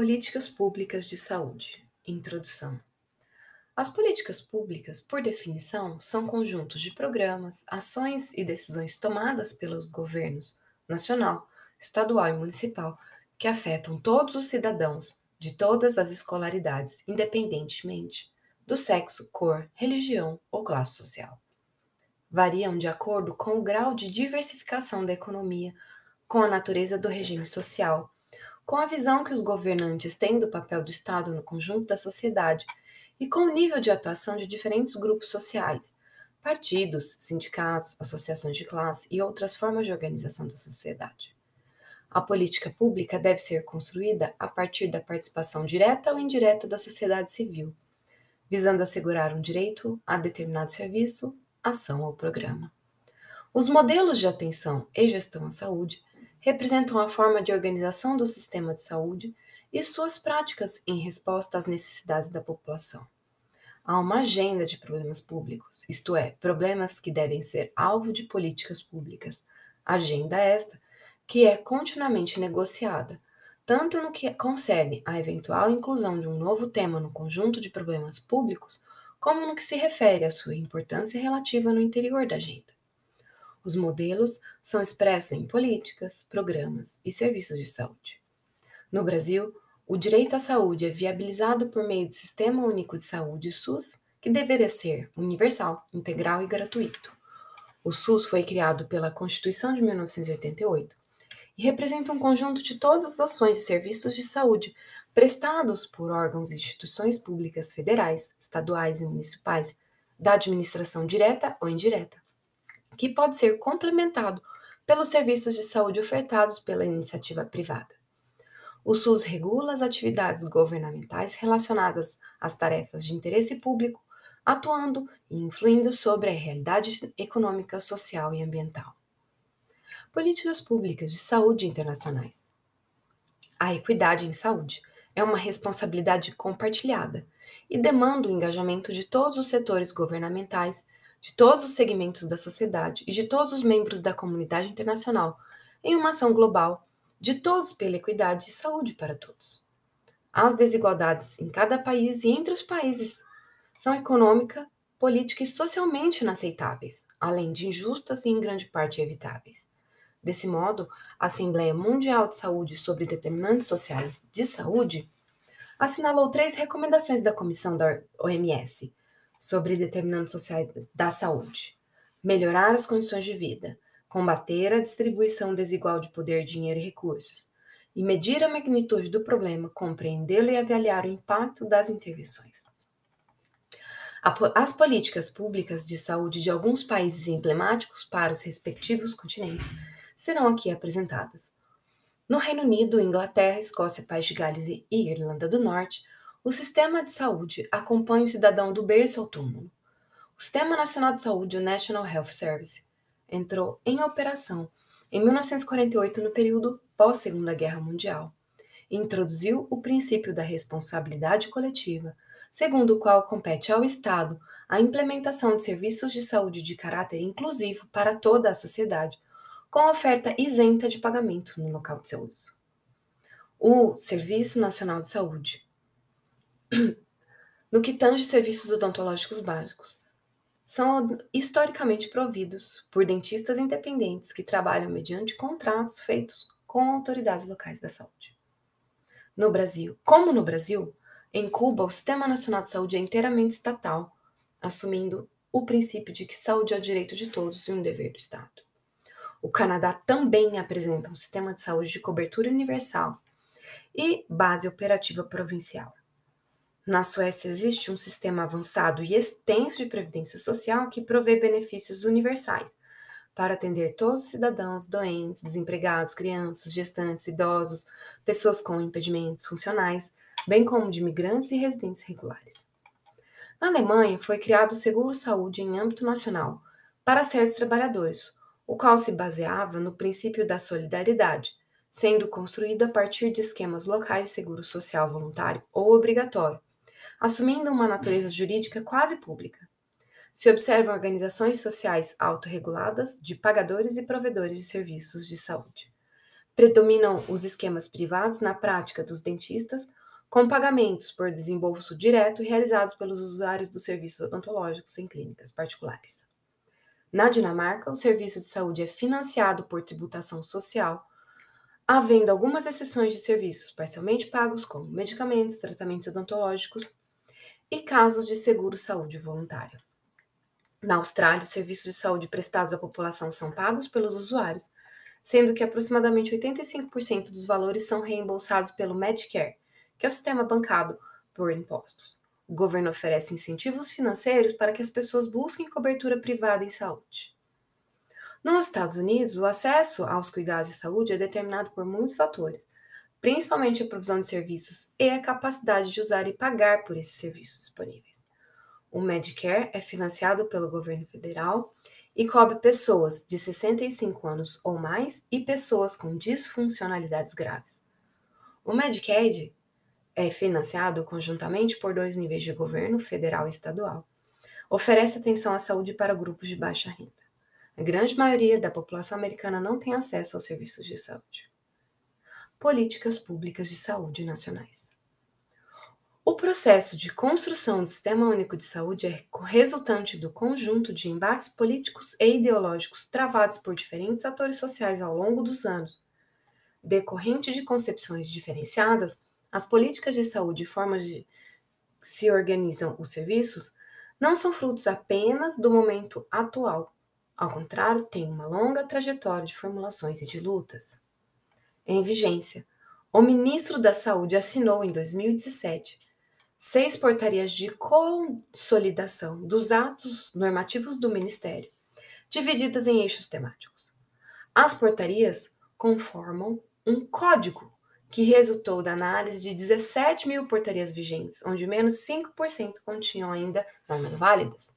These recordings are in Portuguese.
Políticas públicas de saúde. Introdução. As políticas públicas, por definição, são conjuntos de programas, ações e decisões tomadas pelos governos nacional, estadual e municipal que afetam todos os cidadãos de todas as escolaridades, independentemente do sexo, cor, religião ou classe social. Variam de acordo com o grau de diversificação da economia, com a natureza do regime social, com a visão que os governantes têm do papel do Estado no conjunto da sociedade e com o nível de atuação de diferentes grupos sociais, partidos, sindicatos, associações de classe e outras formas de organização da sociedade. A política pública deve ser construída a partir da participação direta ou indireta da sociedade civil, visando assegurar um direito a determinado serviço, ação ou programa. Os modelos de atenção e gestão à saúde representam a forma de organização do sistema de saúde e suas práticas em resposta às necessidades da população. Há uma agenda de problemas públicos, isto é, problemas que devem ser alvo de políticas públicas. Agenda esta que é continuamente negociada, tanto no que concerne à eventual inclusão de um novo tema no conjunto de problemas públicos, como no que se refere à sua importância relativa no interior da agenda. Os modelos são expressos em políticas, programas e serviços de saúde. No Brasil, o direito à saúde é viabilizado por meio do Sistema Único de Saúde SUS, que deveria ser universal, integral e gratuito. O SUS foi criado pela Constituição de 1988 e representa um conjunto de todas as ações e serviços de saúde prestados por órgãos e instituições públicas federais, estaduais e municipais, da administração direta ou indireta que pode ser complementado pelos serviços de saúde ofertados pela iniciativa privada. O SUS regula as atividades governamentais relacionadas às tarefas de interesse público, atuando e influindo sobre a realidade econômica, social e ambiental. Políticas públicas de saúde internacionais. A equidade em saúde é uma responsabilidade compartilhada e demanda o engajamento de todos os setores governamentais de todos os segmentos da sociedade e de todos os membros da comunidade internacional em uma ação global de todos pela equidade e saúde para todos. As desigualdades em cada país e entre os países são econômica, política e socialmente inaceitáveis, além de injustas e em grande parte evitáveis. Desse modo, a Assembleia Mundial de Saúde sobre Determinantes Sociais de Saúde assinalou três recomendações da Comissão da OMS sobre determinantes sociais da saúde, melhorar as condições de vida, combater a distribuição desigual de poder, dinheiro e recursos, e medir a magnitude do problema, compreendê-lo e avaliar o impacto das intervenções. As políticas públicas de saúde de alguns países emblemáticos para os respectivos continentes serão aqui apresentadas. No Reino Unido, Inglaterra, Escócia, País de Gales e Irlanda do Norte, o sistema de saúde acompanha o cidadão do berço ao túmulo. O Sistema Nacional de Saúde, o National Health Service, entrou em operação em 1948, no período pós-Segunda Guerra Mundial, e introduziu o princípio da responsabilidade coletiva, segundo o qual compete ao Estado a implementação de serviços de saúde de caráter inclusivo para toda a sociedade, com oferta isenta de pagamento no local de seu uso. O Serviço Nacional de Saúde, no que tange serviços odontológicos básicos. São historicamente providos por dentistas independentes que trabalham mediante contratos feitos com autoridades locais da saúde. No Brasil, como no Brasil, em Cuba, o Sistema Nacional de Saúde é inteiramente estatal, assumindo o princípio de que saúde é o direito de todos e um dever do Estado. O Canadá também apresenta um sistema de saúde de cobertura universal e base operativa provincial. Na Suécia existe um sistema avançado e extenso de previdência social que provê benefícios universais para atender todos os cidadãos doentes, desempregados, crianças, gestantes, idosos, pessoas com impedimentos funcionais, bem como de imigrantes e residentes regulares. Na Alemanha foi criado o Seguro Saúde em âmbito nacional para certos trabalhadores, o qual se baseava no princípio da solidariedade, sendo construído a partir de esquemas locais de seguro social voluntário ou obrigatório, assumindo uma natureza jurídica quase pública. Se observam organizações sociais autorreguladas de pagadores e provedores de serviços de saúde. Predominam os esquemas privados na prática dos dentistas, com pagamentos por desembolso direto realizados pelos usuários dos serviços odontológicos em clínicas particulares. Na Dinamarca, o serviço de saúde é financiado por tributação social, havendo algumas exceções de serviços parcialmente pagos, como medicamentos, tratamentos odontológicos e casos de seguro-saúde voluntário. Na Austrália, os serviços de saúde prestados à população são pagos pelos usuários, sendo que aproximadamente 85% dos valores são reembolsados pelo Medicare, que é o sistema bancado por impostos. O governo oferece incentivos financeiros para que as pessoas busquem cobertura privada em saúde. Nos Estados Unidos, o acesso aos cuidados de saúde é determinado por muitos fatores, principalmente a provisão de serviços e a capacidade de usar e pagar por esses serviços disponíveis. O Medicare é financiado pelo governo federal e cobre pessoas de 65 anos ou mais e pessoas com disfuncionalidades graves. O Medicaid é financiado conjuntamente por dois níveis de governo, federal e estadual. Oferece atenção à saúde para grupos de baixa renda. A grande maioria da população americana não tem acesso aos serviços de saúde. Políticas públicas de saúde nacionais. O processo de construção do Sistema Único de Saúde é resultante do conjunto de embates políticos e ideológicos travados por diferentes atores sociais ao longo dos anos, decorrente de concepções diferenciadas as políticas de saúde e formas de se organizam os serviços não são frutos apenas do momento atual. Ao contrário, têm uma longa trajetória de formulações e de lutas. Em vigência, o ministro da Saúde assinou em 2017 seis portarias de consolidação dos atos normativos do Ministério, divididas em eixos temáticos. As portarias conformam um código que resultou da análise de 17 mil portarias vigentes, onde menos 5% continham ainda normas válidas.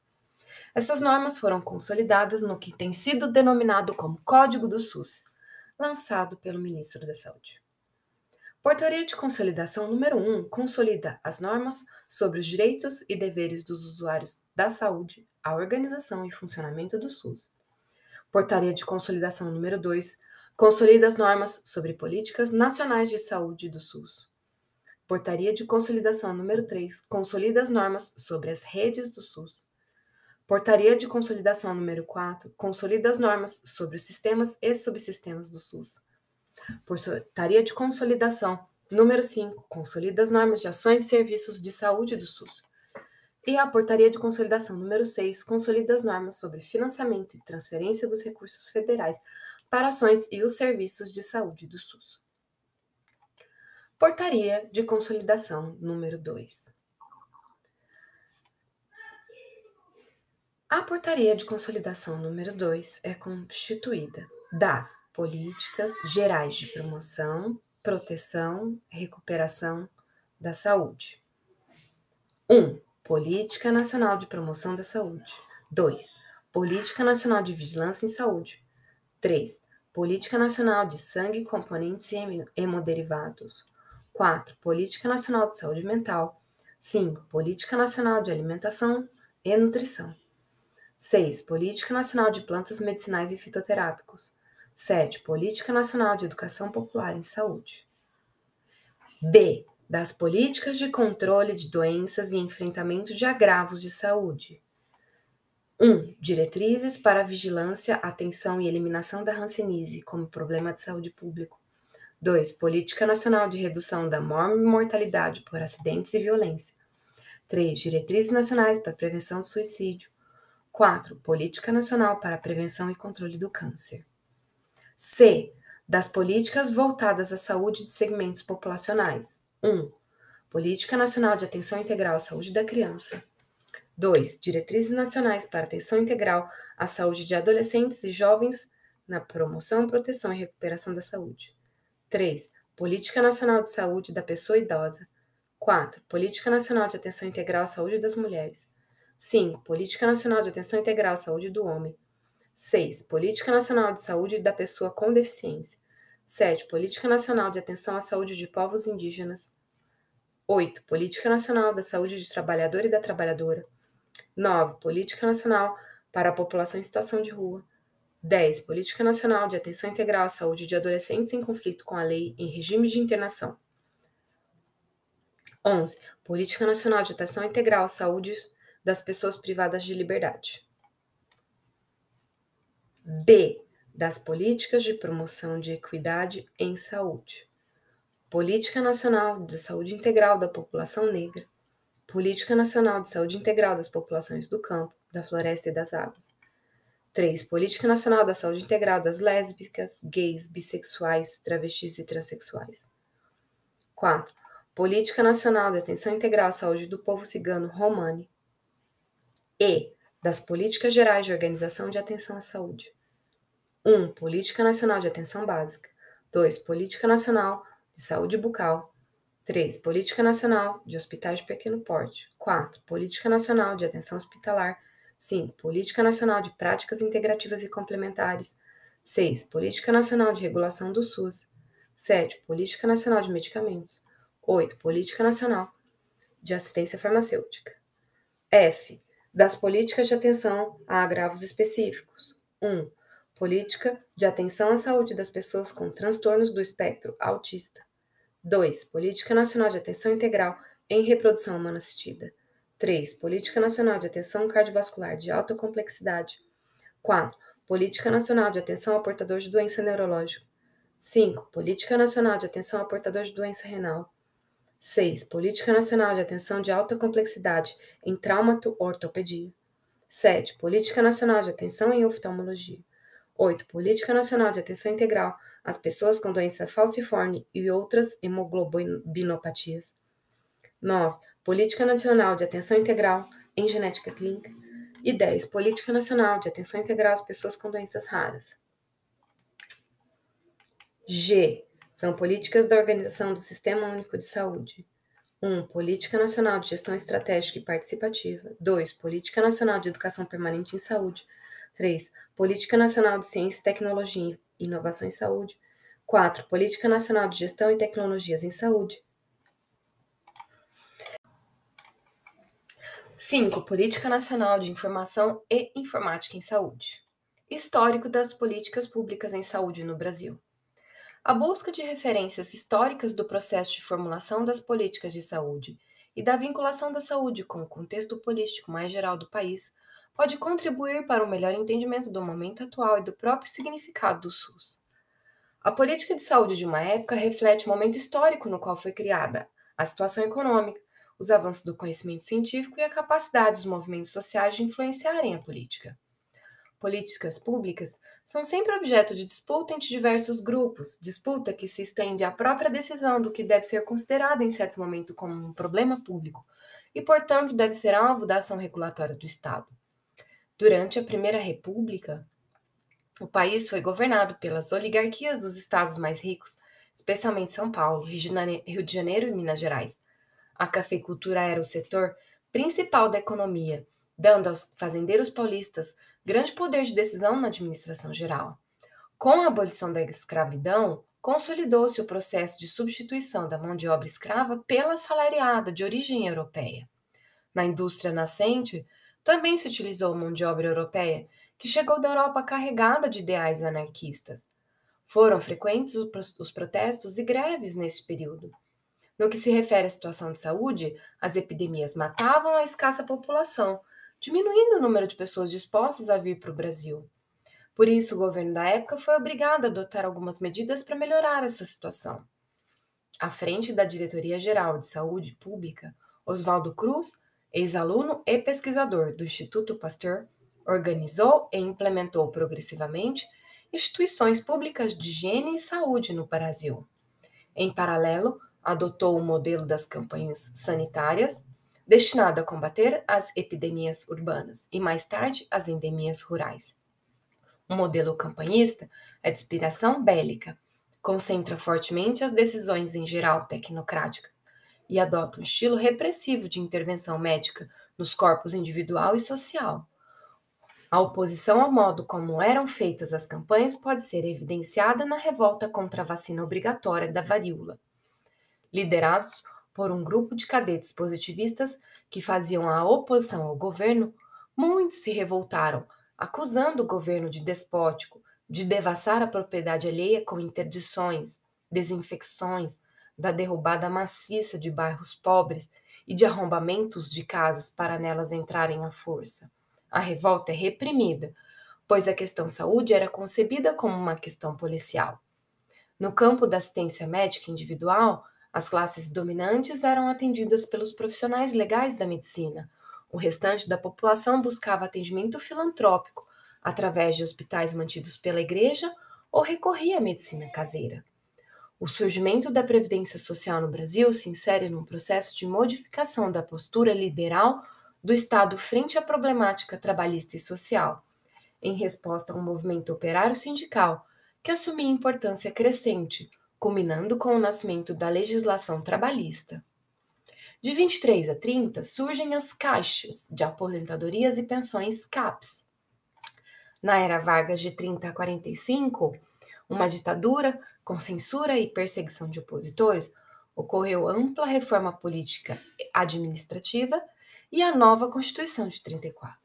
Essas normas foram consolidadas no que tem sido denominado como Código do SUS, lançado pelo Ministro da Saúde. Portaria de Consolidação número 1 consolida as normas sobre os direitos e deveres dos usuários da saúde, a organização e funcionamento do SUS. Portaria de Consolidação número 2 Consolida as normas sobre políticas nacionais de saúde do SUS. Portaria de Consolidação número 3 consolida as normas sobre as redes do SUS. Portaria de Consolidação número 4 consolida as normas sobre os sistemas e subsistemas do SUS. Portaria de Consolidação número 5 consolida as normas de ações e serviços de saúde do SUS. E a Portaria de Consolidação número 6 consolida as normas sobre financiamento e transferência dos recursos federais para ações e os serviços de saúde do SUS. Portaria de Consolidação número 2. A Portaria de Consolidação número 2 é constituída das políticas gerais de promoção, proteção recuperação da saúde. 1. Um, Política Nacional de Promoção da Saúde. 2. Política Nacional de Vigilância em Saúde. 3. Política Nacional de Sangue, Componentes e Hemoderivados. 4. Política Nacional de Saúde Mental. 5. Política Nacional de Alimentação e Nutrição. 6. Política Nacional de Plantas Medicinais e Fitoterápicos. 7. Política Nacional de Educação Popular em Saúde. D. Das políticas de controle de doenças e enfrentamento de agravos de saúde. 1. Diretrizes para a vigilância, atenção e eliminação da hanseníase como problema de saúde público. 2. Política Nacional de Redução da Mortalidade por Acidentes e Violência. 3. Diretrizes Nacionais para Prevenção do Suicídio. 4. Política Nacional para a Prevenção e Controle do Câncer. C. Das políticas voltadas à saúde de segmentos populacionais. 1. Política Nacional de Atenção Integral à Saúde da Criança. 2. Diretrizes nacionais para atenção integral à saúde de adolescentes e jovens na promoção, proteção e recuperação da saúde. 3. Política Nacional de Saúde da Pessoa Idosa. 4. Política Nacional de Atenção Integral à Saúde das Mulheres. 5. Política Nacional de Atenção Integral à Saúde do Homem. 6. Política Nacional de Saúde da Pessoa com Deficiência. 7. Política Nacional de Atenção à Saúde de Povos Indígenas. 8. Política Nacional da Saúde de Trabalhador e da Trabalhadora. 9. Política Nacional para a População em Situação de Rua. 10. Política Nacional de Atenção Integral à Saúde de Adolescentes em conflito com a lei em regime de internação. 11. Política Nacional de Atenção Integral à Saúde das Pessoas Privadas de Liberdade. D. Das políticas de promoção de equidade em saúde. Política Nacional de Saúde Integral da População Negra. Política Nacional de Saúde Integral das Populações do Campo, da Floresta e das Águas. 3. Política Nacional da Saúde Integral das lésbicas, gays, bissexuais, travestis e transexuais. 4. Política Nacional de Atenção Integral à Saúde do Povo Cigano Romani. E. Das Políticas Gerais de Organização de Atenção à Saúde. 1. Política Nacional de Atenção Básica. 2. Política Nacional de Saúde Bucal. 3. Política Nacional de Hospitais de Pequeno Porte. 4. Política Nacional de Atenção Hospitalar 5. Política Nacional de Práticas Integrativas e Complementares. 6. Política Nacional de Regulação do SUS. 7. Política Nacional de Medicamentos. 8. Política Nacional de Assistência Farmacêutica. F. Das políticas de atenção a agravos específicos. 1. Política de atenção à saúde das pessoas com transtornos do espectro autista. 2. Política Nacional de Atenção Integral em Reprodução Humana Assistida. 3. Política Nacional de Atenção Cardiovascular de Alta Complexidade. 4. Política Nacional de Atenção ao Portador de Doença Neurológica. 5. Política Nacional de Atenção ao Portador de Doença Renal. 6. Política Nacional de Atenção de Alta Complexidade em Traumato-Ortopedia. 7. Política Nacional de Atenção em Oftalmologia. 8. Política Nacional de Atenção Integral às pessoas com doença falciforme e outras hemoglobinopatias. 9. Política Nacional de Atenção Integral em Genética Clínica. E 10. Política Nacional de Atenção Integral às pessoas com doenças raras. G. São políticas da Organização do Sistema Único de Saúde. 1. Política Nacional de Gestão Estratégica e Participativa. 2. Política Nacional de Educação Permanente em Saúde. 3. Política Nacional de Ciência, Tecnologia e Inovação em Saúde. 4. Política Nacional de Gestão e Tecnologias em Saúde. 5. Política Nacional de Informação e Informática em Saúde. Histórico das políticas públicas em saúde no Brasil. A busca de referências históricas do processo de formulação das políticas de saúde e da vinculação da saúde com o contexto político mais geral do país pode contribuir para um melhor entendimento do momento atual e do próprio significado do SUS. A política de saúde de uma época reflete o momento histórico no qual foi criada, a situação econômica, os avanços do conhecimento científico e a capacidade dos movimentos sociais de influenciarem a política. Políticas públicas são sempre objeto de disputa entre diversos grupos, disputa que se estende à própria decisão do que deve ser considerado em certo momento como um problema público e, portanto, deve ser alvo da ação regulatória do Estado. Durante a Primeira República, o país foi governado pelas oligarquias dos estados mais ricos, especialmente São Paulo, Rio de Janeiro e Minas Gerais, a cafeicultura era o setor principal da economia, dando aos fazendeiros paulistas grande poder de decisão na administração geral. Com a abolição da escravidão, consolidou-se o processo de substituição da mão de obra escrava pela salariada de origem europeia. Na indústria nascente, também se utilizou mão de obra europeia, que chegou da Europa carregada de ideais anarquistas. Foram frequentes os protestos e greves nesse período. No que se refere à situação de saúde, as epidemias matavam a escassa população, diminuindo o número de pessoas dispostas a vir para o Brasil. Por isso, o governo da época foi obrigado a adotar algumas medidas para melhorar essa situação. À frente da Diretoria Geral de Saúde Pública, Oswaldo Cruz, ex-aluno e pesquisador do Instituto Pasteur, organizou e implementou progressivamente instituições públicas de higiene e saúde no Brasil. Em paralelo, adotou o modelo das campanhas sanitárias, destinado a combater as epidemias urbanas e, mais tarde, as endemias rurais. O modelo campanhista é de inspiração bélica, concentra fortemente as decisões em geral tecnocráticas e adota um estilo repressivo de intervenção médica nos corpos individual e social. A oposição ao modo como eram feitas as campanhas pode ser evidenciada na revolta contra a vacina obrigatória da varíola liderados por um grupo de cadetes positivistas que faziam a oposição ao governo, muitos se revoltaram, acusando o governo de despótico, de devassar a propriedade alheia com interdições, desinfecções, da derrubada maciça de bairros pobres e de arrombamentos de casas para nelas entrarem à força. A revolta é reprimida, pois a questão saúde era concebida como uma questão policial. No campo da assistência médica individual, as classes dominantes eram atendidas pelos profissionais legais da medicina. O restante da população buscava atendimento filantrópico através de hospitais mantidos pela igreja ou recorria à medicina caseira. O surgimento da Previdência Social no Brasil se insere num processo de modificação da postura liberal do Estado frente à problemática trabalhista e social, em resposta a um movimento operário sindical que assumia importância crescente, culminando com o nascimento da legislação trabalhista. De 23 a 30 surgem as caixas de aposentadorias e pensões CAPS. Na era Vargas de 30 a 45, uma ditadura com censura e perseguição de opositores, ocorreu ampla reforma política administrativa e a nova Constituição de 34.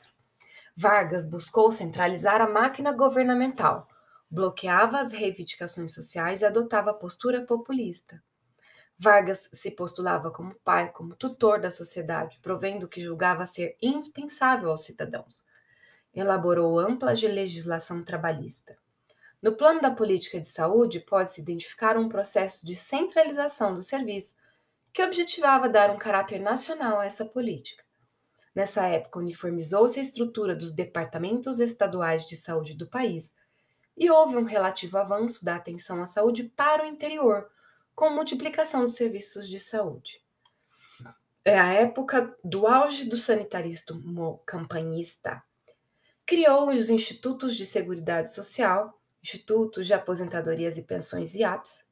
Vargas buscou centralizar a máquina governamental, bloqueava as reivindicações sociais e adotava postura populista. Vargas se postulava como pai, como tutor da sociedade, provendo o que julgava ser indispensável aos cidadãos. Elaborou ampla legislação trabalhista. No plano da política de saúde, pode-se identificar um processo de centralização do serviço que objetivava dar um caráter nacional a essa política. Nessa época, uniformizou-se a estrutura dos departamentos estaduais de saúde do país e houve um relativo avanço da atenção à saúde para o interior, com multiplicação dos serviços de saúde. É a época do auge do sanitarismo campanhista. Criou os Institutos de Seguridade Social, institutos de aposentadorias e pensões IAPS,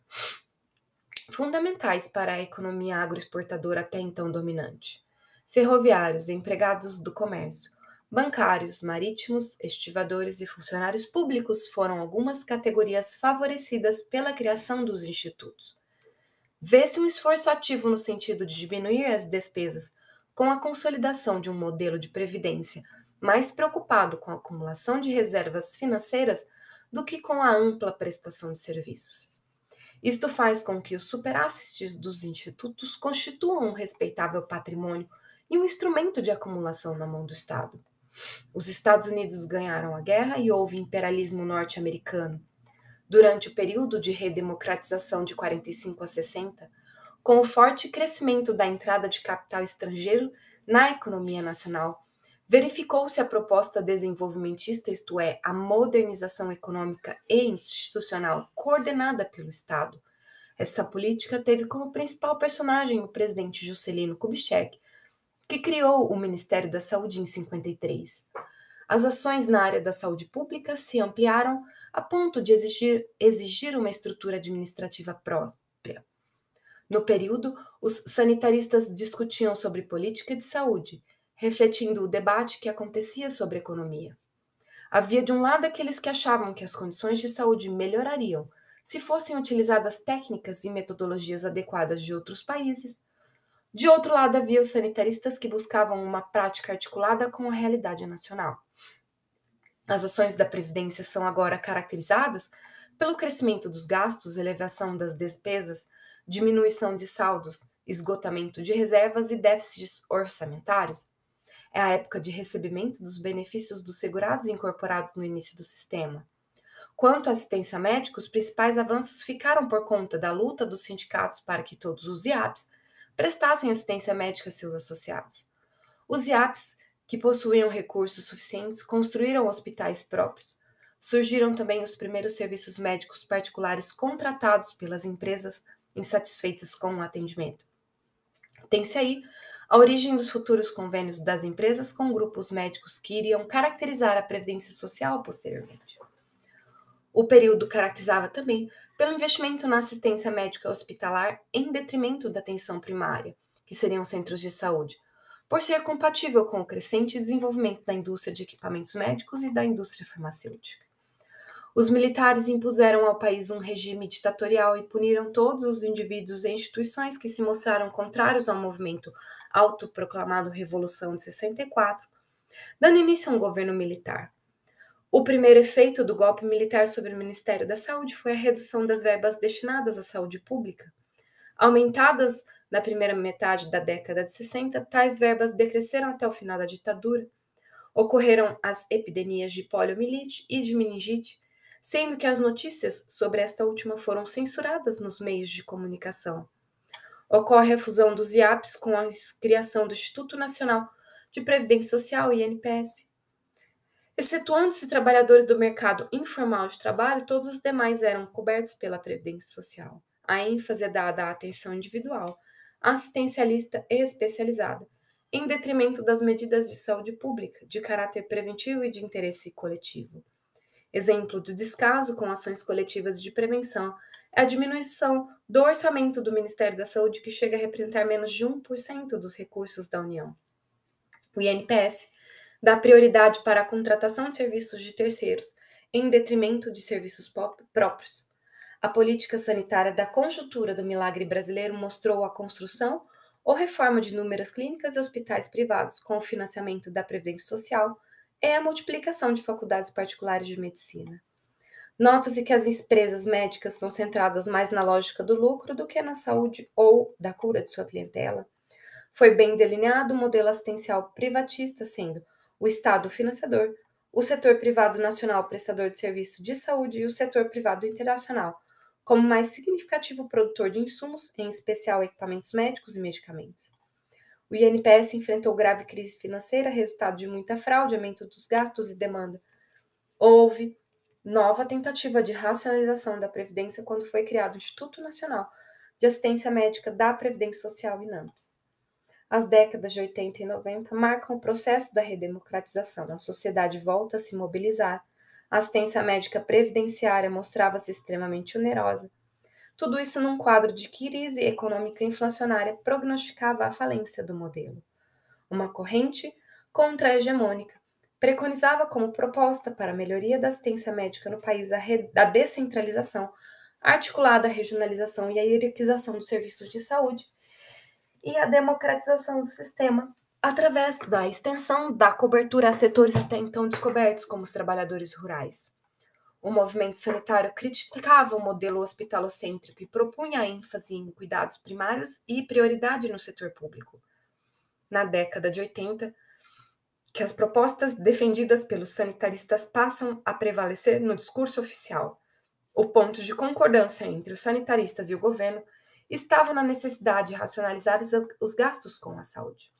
fundamentais para a economia agroexportadora até então dominante. Ferroviários, empregados do comércio, bancários, marítimos, estivadores e funcionários públicos foram algumas categorias favorecidas pela criação dos institutos. Vê-se um esforço ativo no sentido de diminuir as despesas com a consolidação de um modelo de previdência mais preocupado com a acumulação de reservas financeiras do que com a ampla prestação de serviços. Isto faz com que os superávites dos institutos constituam um respeitável patrimônio e um instrumento de acumulação na mão do Estado. Os Estados Unidos ganharam a guerra e houve imperialismo norte-americano. Durante o período de redemocratização de 45 a 60, com o forte crescimento da entrada de capital estrangeiro na economia nacional, Verificou-se a proposta desenvolvimentista, isto é, a modernização econômica e institucional coordenada pelo Estado. Essa política teve como principal personagem o presidente Juscelino Kubitschek, que criou o Ministério da Saúde em 53. As ações na área da saúde pública se ampliaram a ponto de exigir, exigir uma estrutura administrativa própria. No período, os sanitaristas discutiam sobre política de saúde refletindo o debate que acontecia sobre economia. Havia de um lado aqueles que achavam que as condições de saúde melhorariam se fossem utilizadas técnicas e metodologias adequadas de outros países. De outro lado, havia os sanitaristas que buscavam uma prática articulada com a realidade nacional. As ações da Previdência são agora caracterizadas pelo crescimento dos gastos, elevação das despesas, diminuição de saldos, esgotamento de reservas e déficits orçamentários é a época de recebimento dos benefícios dos segurados incorporados no início do sistema. Quanto à assistência médica, os principais avanços ficaram por conta da luta dos sindicatos para que todos os IAPs prestassem assistência médica a seus associados. Os IAPs, que possuíam recursos suficientes, construíram hospitais próprios. Surgiram também os primeiros serviços médicos particulares contratados pelas empresas insatisfeitas com o atendimento. Tem-se aí a origem dos futuros convênios das empresas com grupos médicos que iriam caracterizar a previdência social posteriormente. O período caracterizava também pelo investimento na assistência médica hospitalar em detrimento da atenção primária, que seriam centros de saúde, por ser compatível com o crescente desenvolvimento da indústria de equipamentos médicos e da indústria farmacêutica. Os militares impuseram ao país um regime ditatorial e puniram todos os indivíduos e instituições que se mostraram contrários ao movimento autoproclamado Revolução de 64, dando início a um governo militar. O primeiro efeito do golpe militar sobre o Ministério da Saúde foi a redução das verbas destinadas à saúde pública. Aumentadas na primeira metade da década de 60, tais verbas decresceram até o final da ditadura. Ocorreram as epidemias de poliomielite e de meningite, sendo que as notícias sobre esta última foram censuradas nos meios de comunicação. Ocorre a fusão dos IAPs com a criação do Instituto Nacional de Previdência Social, INPS. Excetuando-se trabalhadores do mercado informal de trabalho, todos os demais eram cobertos pela Previdência Social. A ênfase é dada à atenção individual, assistencialista e especializada, em detrimento das medidas de saúde pública, de caráter preventivo e de interesse coletivo. Exemplo do descaso com ações coletivas de prevenção é a diminuição do orçamento do Ministério da Saúde, que chega a representar menos de 1% dos recursos da União. O INPS dá prioridade para a contratação de serviços de terceiros, em detrimento de serviços próprios. A política sanitária da conjuntura do milagre brasileiro mostrou a construção ou reforma de inúmeras clínicas e hospitais privados com o financiamento da Previdência Social, é a multiplicação de faculdades particulares de medicina. Nota-se que as empresas médicas são centradas mais na lógica do lucro do que na saúde ou da cura de sua clientela. Foi bem delineado o modelo assistencial privatista, sendo o Estado financiador, o setor privado nacional prestador de serviço de saúde e o setor privado internacional, como mais significativo produtor de insumos, em especial equipamentos médicos e medicamentos. O INPS enfrentou grave crise financeira, resultado de muita fraude, aumento dos gastos e demanda. Houve nova tentativa de racionalização da Previdência quando foi criado o Instituto Nacional de Assistência Médica da Previdência Social, INAMPS. As décadas de 80 e 90 marcam o processo da redemocratização. A sociedade volta a se mobilizar. A assistência médica previdenciária mostrava-se extremamente onerosa tudo isso num quadro de crise econômica inflacionária prognosticava a falência do modelo. Uma corrente contra-hegemônica preconizava como proposta para a melhoria da assistência médica no país a, a descentralização, articulada a regionalização e a hierarquização dos serviços de saúde e a democratização do sistema através da extensão da cobertura a setores até então descobertos, como os trabalhadores rurais. O movimento sanitário criticava o modelo hospitalocêntrico e propunha ênfase em cuidados primários e prioridade no setor público. Na década de 80, que as propostas defendidas pelos sanitaristas passam a prevalecer no discurso oficial. O ponto de concordância entre os sanitaristas e o governo estava na necessidade de racionalizar os gastos com a saúde.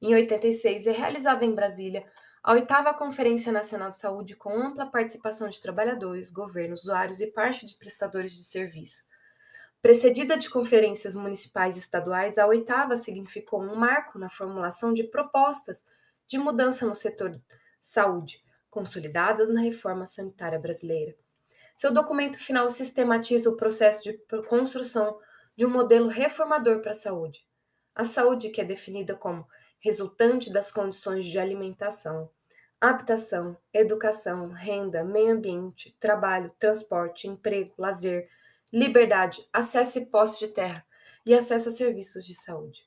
Em 86, é realizada em Brasília a oitava Conferência Nacional de Saúde, com ampla participação de trabalhadores, governos, usuários e parte de prestadores de serviço. Precedida de conferências municipais e estaduais, a oitava significou um marco na formulação de propostas de mudança no setor saúde, consolidadas na reforma sanitária brasileira. Seu documento final sistematiza o processo de construção de um modelo reformador para a saúde. A saúde, que é definida como resultante das condições de alimentação, habitação, educação, renda, meio ambiente, trabalho, transporte, emprego, lazer, liberdade, acesso e posse de terra e acesso a serviços de saúde.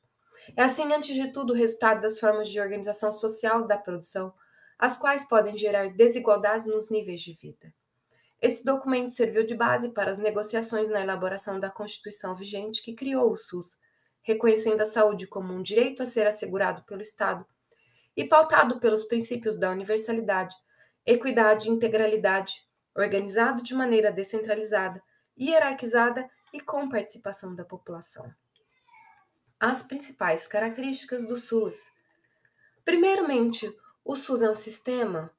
É assim, antes de tudo, o resultado das formas de organização social da produção, as quais podem gerar desigualdades nos níveis de vida. Esse documento serviu de base para as negociações na elaboração da Constituição vigente que criou o SUS, reconhecendo a saúde como um direito a ser assegurado pelo Estado e pautado pelos princípios da universalidade, equidade e integralidade, organizado de maneira descentralizada, hierarquizada e com participação da população. As principais características do SUS. Primeiramente, o SUS é um sistema,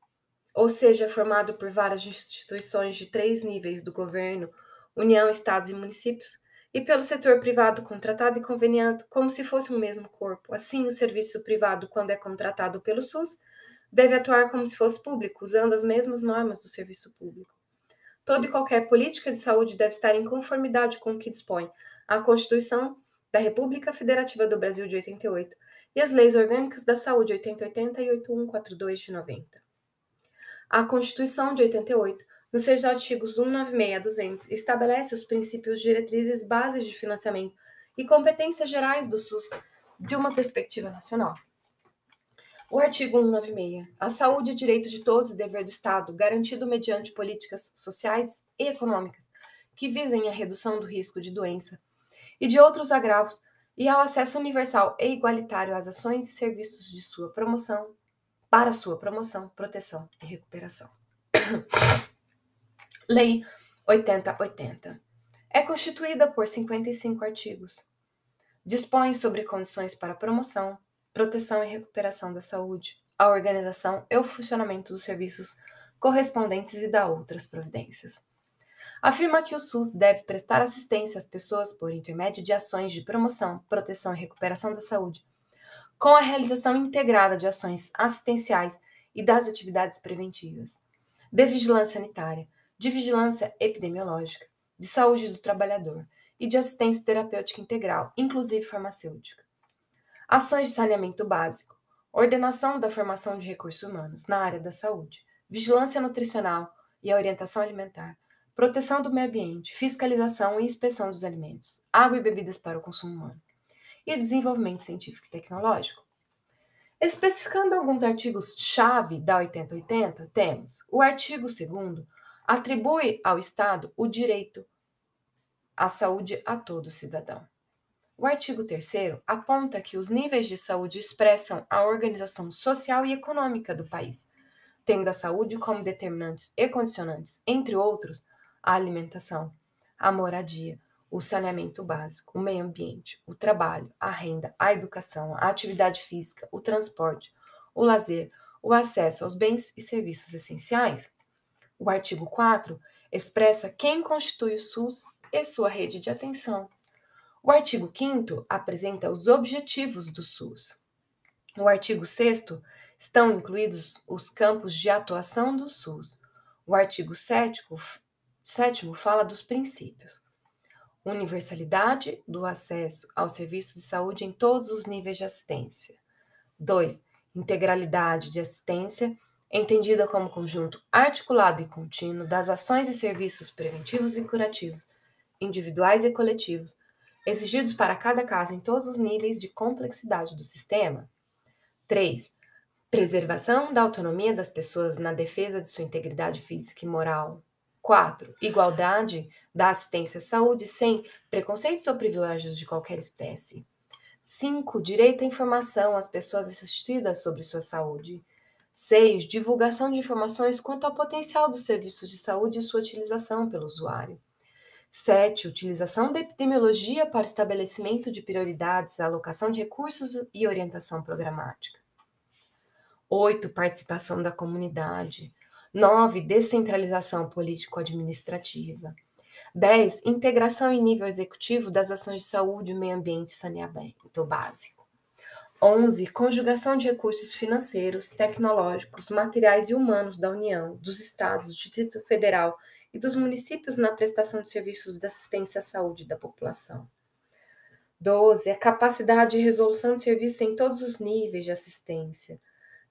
ou seja, formado por várias instituições de três níveis do governo, União, Estados e municípios, e pelo setor privado contratado e conveniado como se fosse um mesmo corpo. Assim, o serviço privado, quando é contratado pelo SUS, deve atuar como se fosse público, usando as mesmas normas do serviço público. Toda e qualquer política de saúde deve estar em conformidade com o que dispõe a Constituição da República Federativa do Brasil de 88 e as Leis Orgânicas da Saúde 8080 e 8142 de 90. A Constituição de 88 nos seus artigos 196 a 200, estabelece os princípios, diretrizes, bases de financiamento e competências gerais do SUS de uma perspectiva nacional. O artigo 196. A saúde é direito de todos e dever do Estado, garantido mediante políticas sociais e econômicas que visem a redução do risco de doença e de outros agravos e ao acesso universal e igualitário às ações e serviços de sua promoção, para sua promoção, proteção e recuperação. Lei 8080. É constituída por 55 artigos. Dispõe sobre condições para promoção, proteção e recuperação da saúde, a organização e o funcionamento dos serviços correspondentes e da outras providências. Afirma que o SUS deve prestar assistência às pessoas por intermédio de ações de promoção, proteção e recuperação da saúde, com a realização integrada de ações assistenciais e das atividades preventivas, de vigilância sanitária, de vigilância epidemiológica, de saúde do trabalhador e de assistência terapêutica integral, inclusive farmacêutica. Ações de saneamento básico, ordenação da formação de recursos humanos na área da saúde, vigilância nutricional e a orientação alimentar, proteção do meio ambiente, fiscalização e inspeção dos alimentos, água e bebidas para o consumo humano, e desenvolvimento científico e tecnológico. Especificando alguns artigos-chave da 8080, temos o artigo 2 atribui ao Estado o direito à saúde a todo cidadão. O artigo 3 aponta que os níveis de saúde expressam a organização social e econômica do país, tendo a saúde como determinantes e condicionantes, entre outros, a alimentação, a moradia, o saneamento básico, o meio ambiente, o trabalho, a renda, a educação, a atividade física, o transporte, o lazer, o acesso aos bens e serviços essenciais. O artigo 4 expressa quem constitui o SUS e sua rede de atenção o artigo 5 apresenta os objetivos do SUS. No artigo 6 estão incluídos os campos de atuação do SUS. O artigo 7 fala dos princípios. Universalidade do acesso aos serviços de saúde em todos os níveis de assistência. 2. Integralidade de assistência, entendida como conjunto articulado e contínuo das ações e serviços preventivos e curativos, individuais e coletivos, exigidos para cada caso em todos os níveis de complexidade do sistema. 3. Preservação da autonomia das pessoas na defesa de sua integridade física e moral. 4. Igualdade da assistência à saúde sem preconceitos ou privilégios de qualquer espécie. 5. Direito à informação às pessoas assistidas sobre sua saúde. 6. Divulgação de informações quanto ao potencial dos serviços de saúde e sua utilização pelo usuário. 7. Utilização da epidemiologia para o estabelecimento de prioridades, alocação de recursos e orientação programática. 8. Participação da comunidade. 9. Descentralização político-administrativa. 10. Integração em nível executivo das ações de saúde, meio ambiente e saneamento básico. 11. Conjugação de recursos financeiros, tecnológicos, materiais e humanos da União, dos Estados, do Distrito Federal e dos municípios na prestação de serviços de assistência à saúde da população. 12. A capacidade de resolução de serviços em todos os níveis de assistência.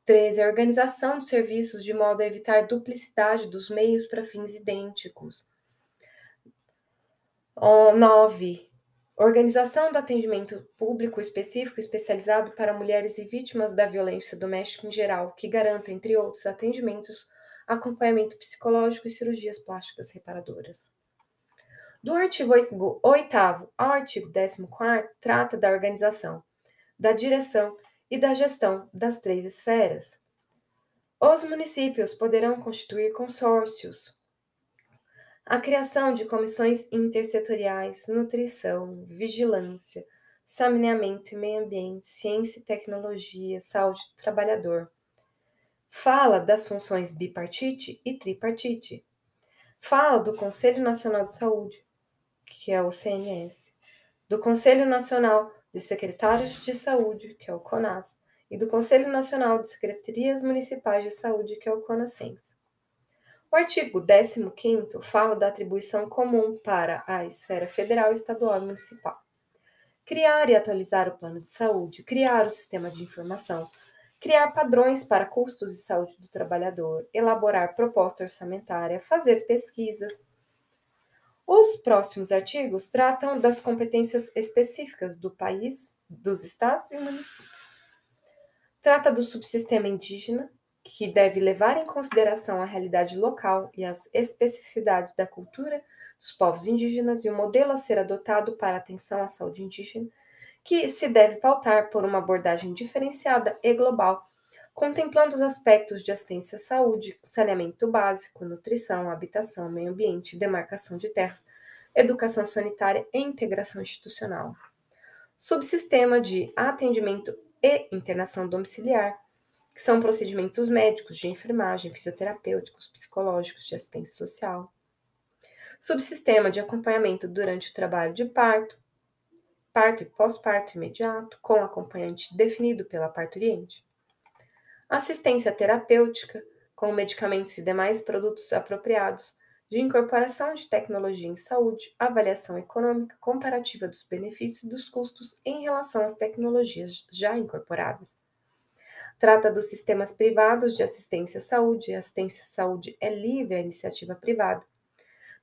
13. A organização de serviços de modo a evitar duplicidade dos meios para fins idênticos. 9. Organização do atendimento público específico especializado para mulheres e vítimas da violência doméstica em geral, que garanta, entre outros, atendimentos acompanhamento psicológico e cirurgias plásticas reparadoras. Do artigo 8 ao artigo 14, trata da organização, da direção e da gestão das três esferas. Os municípios poderão constituir consórcios. A criação de comissões intersetoriais, nutrição, vigilância, saneamento e meio ambiente, ciência e tecnologia, saúde do trabalhador Fala das funções bipartite e tripartite. Fala do Conselho Nacional de Saúde, que é o CNS, do Conselho Nacional de Secretários de Saúde, que é o CONAS, e do Conselho Nacional de Secretarias Municipais de Saúde, que é o CONASENS. O artigo 15 fala da atribuição comum para a esfera federal, estadual e municipal. Criar e atualizar o plano de saúde, criar o sistema de informação, criar padrões para custos de saúde do trabalhador, elaborar proposta orçamentária, fazer pesquisas. Os próximos artigos tratam das competências específicas do país, dos estados e municípios. Trata do subsistema indígena, que deve levar em consideração a realidade local e as especificidades da cultura dos povos indígenas e o modelo a ser adotado para atenção à saúde indígena, que se deve pautar por uma abordagem diferenciada e global, contemplando os aspectos de assistência à saúde, saneamento básico, nutrição, habitação, meio ambiente, demarcação de terras, educação sanitária e integração institucional. Subsistema de atendimento e internação domiciliar, que são procedimentos médicos, de enfermagem, fisioterapêuticos, psicológicos, de assistência social. Subsistema de acompanhamento durante o trabalho de parto, parto e pós-parto imediato, com acompanhante definido pela parturiente. Assistência terapêutica, com medicamentos e demais produtos apropriados, de incorporação de tecnologia em saúde, avaliação econômica comparativa dos benefícios e dos custos em relação às tecnologias já incorporadas. Trata dos sistemas privados de assistência à saúde, assistência à saúde é livre à iniciativa privada,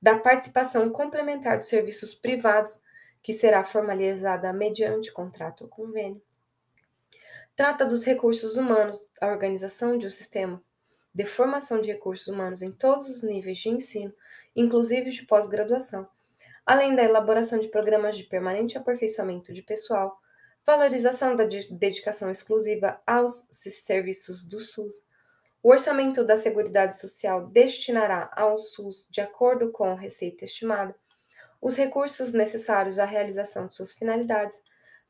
da participação complementar dos serviços privados, que será formalizada mediante contrato ou convênio. Trata dos recursos humanos, a organização de um sistema de formação de recursos humanos em todos os níveis de ensino, inclusive de pós-graduação, além da elaboração de programas de permanente aperfeiçoamento de pessoal, valorização da dedicação exclusiva aos serviços do SUS. O orçamento da Seguridade Social destinará ao SUS, de acordo com receita estimada, os recursos necessários à realização de suas finalidades,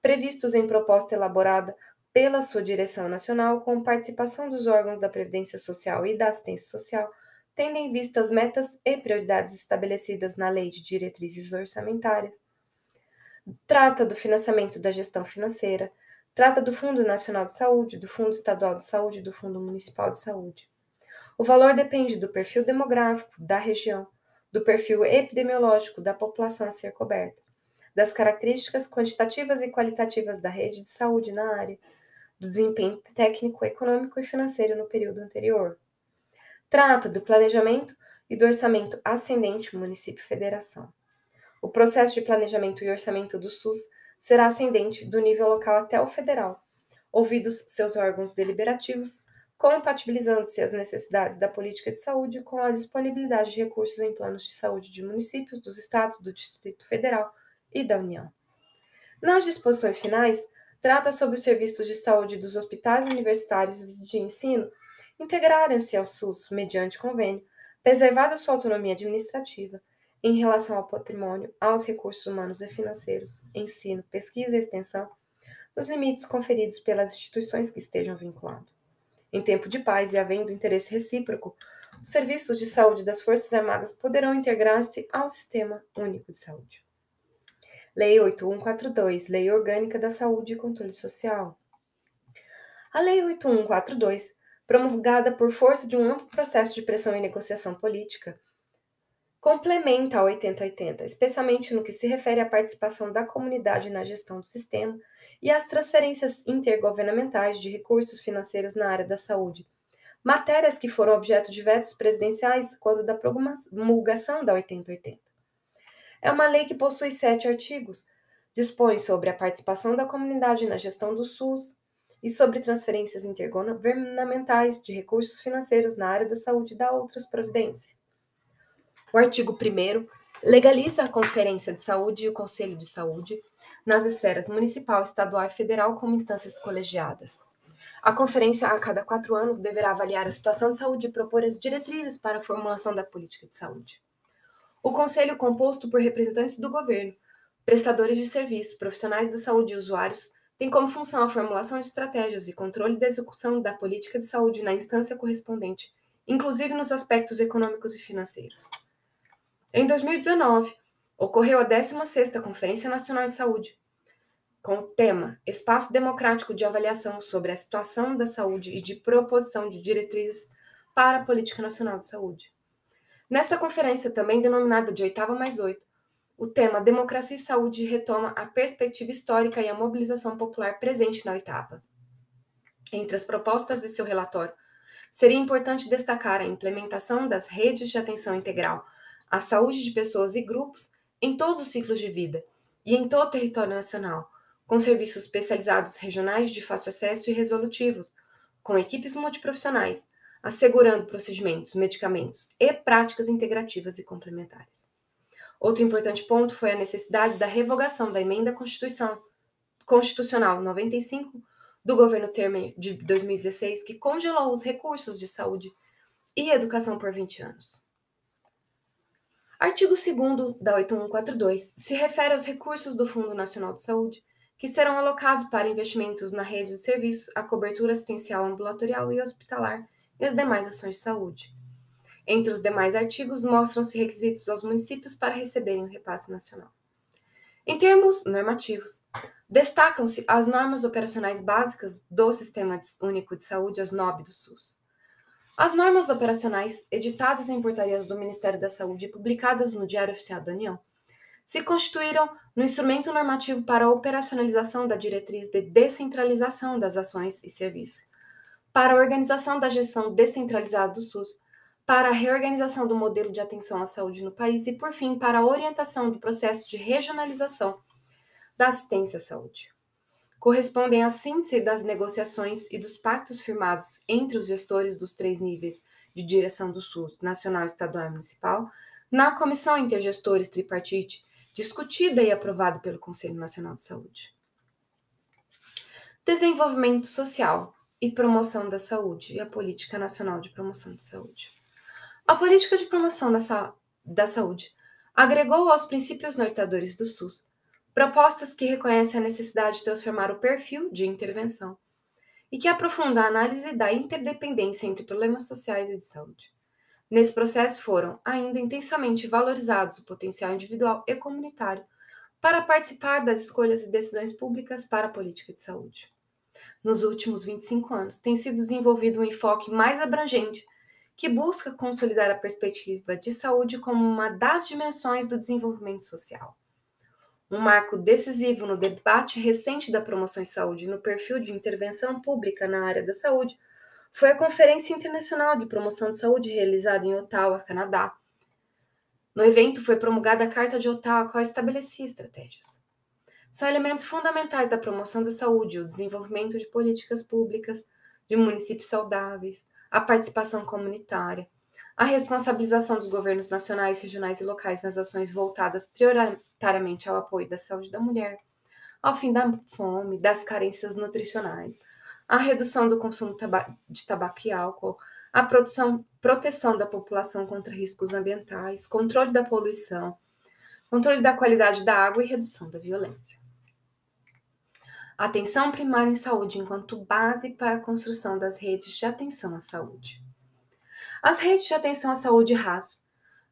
previstos em proposta elaborada pela sua direção nacional, com participação dos órgãos da Previdência Social e da Assistência Social, tendo em vista as metas e prioridades estabelecidas na Lei de Diretrizes Orçamentárias. Trata do financiamento da gestão financeira, trata do Fundo Nacional de Saúde, do Fundo Estadual de Saúde e do Fundo Municipal de Saúde. O valor depende do perfil demográfico da região, do perfil epidemiológico da população a ser coberta, das características quantitativas e qualitativas da rede de saúde na área, do desempenho técnico, econômico e financeiro no período anterior. Trata do planejamento e do orçamento ascendente município-federação. O processo de planejamento e orçamento do SUS será ascendente do nível local até o federal, ouvidos seus órgãos deliberativos, compatibilizando-se as necessidades da política de saúde com a disponibilidade de recursos em planos de saúde de municípios, dos estados, do Distrito Federal e da União. Nas disposições finais, trata sobre os serviços de saúde dos hospitais universitários de ensino integrarem-se ao SUS mediante convênio, preservada sua autonomia administrativa em relação ao patrimônio, aos recursos humanos e financeiros, ensino, pesquisa e extensão, nos limites conferidos pelas instituições que estejam vinculados. Em tempo de paz e havendo interesse recíproco, os serviços de saúde das Forças Armadas poderão integrar-se ao Sistema Único de Saúde. Lei 8142, Lei Orgânica da Saúde e Controle Social. A Lei 8142, promulgada por força de um amplo processo de pressão e negociação política, complementa a 8080, especialmente no que se refere à participação da comunidade na gestão do sistema e às transferências intergovernamentais de recursos financeiros na área da saúde, matérias que foram objeto de vetos presidenciais quando da promulgação da 8080. É uma lei que possui sete artigos. Dispõe sobre a participação da comunidade na gestão do SUS e sobre transferências intergovernamentais de recursos financeiros na área da saúde e da outras providências. O artigo 1 legaliza a Conferência de Saúde e o Conselho de Saúde nas esferas municipal, estadual e federal como instâncias colegiadas. A conferência, a cada quatro anos, deverá avaliar a situação de saúde e propor as diretrizes para a formulação da política de saúde. O conselho, composto por representantes do governo, prestadores de serviço, profissionais da saúde e usuários, tem como função a formulação de estratégias e controle da execução da política de saúde na instância correspondente, inclusive nos aspectos econômicos e financeiros. Em 2019, ocorreu a 16ª Conferência Nacional de Saúde, com o tema Espaço Democrático de Avaliação sobre a Situação da Saúde e de Proposição de Diretrizes para a Política Nacional de Saúde. Nessa conferência, também denominada de oitava mais oito, o tema Democracia e Saúde retoma a perspectiva histórica e a mobilização popular presente na oitava. Entre as propostas de seu relatório, seria importante destacar a implementação das redes de atenção integral à saúde de pessoas e grupos em todos os ciclos de vida e em todo o território nacional, com serviços especializados regionais de fácil acesso e resolutivos, com equipes multiprofissionais, assegurando procedimentos, medicamentos e práticas integrativas e complementares. Outro importante ponto foi a necessidade da revogação da emenda Constituição, Constitucional 95 do governo Temer de 2016, que congelou os recursos de saúde e educação por 20 anos. Artigo 2 da 8142 se refere aos recursos do Fundo Nacional de Saúde que serão alocados para investimentos na rede de serviços, a cobertura assistencial ambulatorial e hospitalar e as demais ações de saúde. Entre os demais artigos, mostram-se requisitos aos municípios para receberem o repasse nacional. Em termos normativos, destacam-se as normas operacionais básicas do Sistema Único de Saúde, as NOB do SUS. As normas operacionais, editadas em portarias do Ministério da Saúde e publicadas no Diário Oficial da União, se constituíram no instrumento normativo para a operacionalização da diretriz de descentralização das ações e serviços, para a organização da gestão descentralizada do SUS, para a reorganização do modelo de atenção à saúde no país e, por fim, para a orientação do processo de regionalização da assistência à saúde. Correspondem à síntese das negociações e dos pactos firmados entre os gestores dos três níveis de direção do SUS, nacional, estadual e municipal, na Comissão Intergestores Tripartite discutida e aprovada pelo Conselho Nacional de Saúde. Desenvolvimento social e promoção da saúde e a Política Nacional de Promoção de Saúde. A política de promoção da, sa da saúde agregou aos princípios norteadores do SUS propostas que reconhecem a necessidade de transformar o perfil de intervenção e que aprofundam a análise da interdependência entre problemas sociais e de saúde. Nesse processo foram ainda intensamente valorizados o potencial individual e comunitário para participar das escolhas e decisões públicas para a política de saúde. Nos últimos 25 anos, tem sido desenvolvido um enfoque mais abrangente que busca consolidar a perspectiva de saúde como uma das dimensões do desenvolvimento social. Um marco decisivo no debate recente da promoção em saúde no perfil de intervenção pública na área da saúde foi a Conferência Internacional de Promoção de Saúde realizada em Ottawa, Canadá. No evento foi promulgada a Carta de Ottawa, a qual estabelecia estratégias. São elementos fundamentais da promoção da saúde, o desenvolvimento de políticas públicas, de municípios saudáveis, a participação comunitária, a responsabilização dos governos nacionais, regionais e locais nas ações voltadas prioritariamente ao apoio da saúde da mulher, ao fim da fome, das carências nutricionais, a redução do consumo de tabaco e álcool, a produção, proteção da população contra riscos ambientais, controle da poluição, controle da qualidade da água e redução da violência. Atenção primária em saúde enquanto base para a construção das redes de atenção à saúde. As redes de atenção à saúde RAS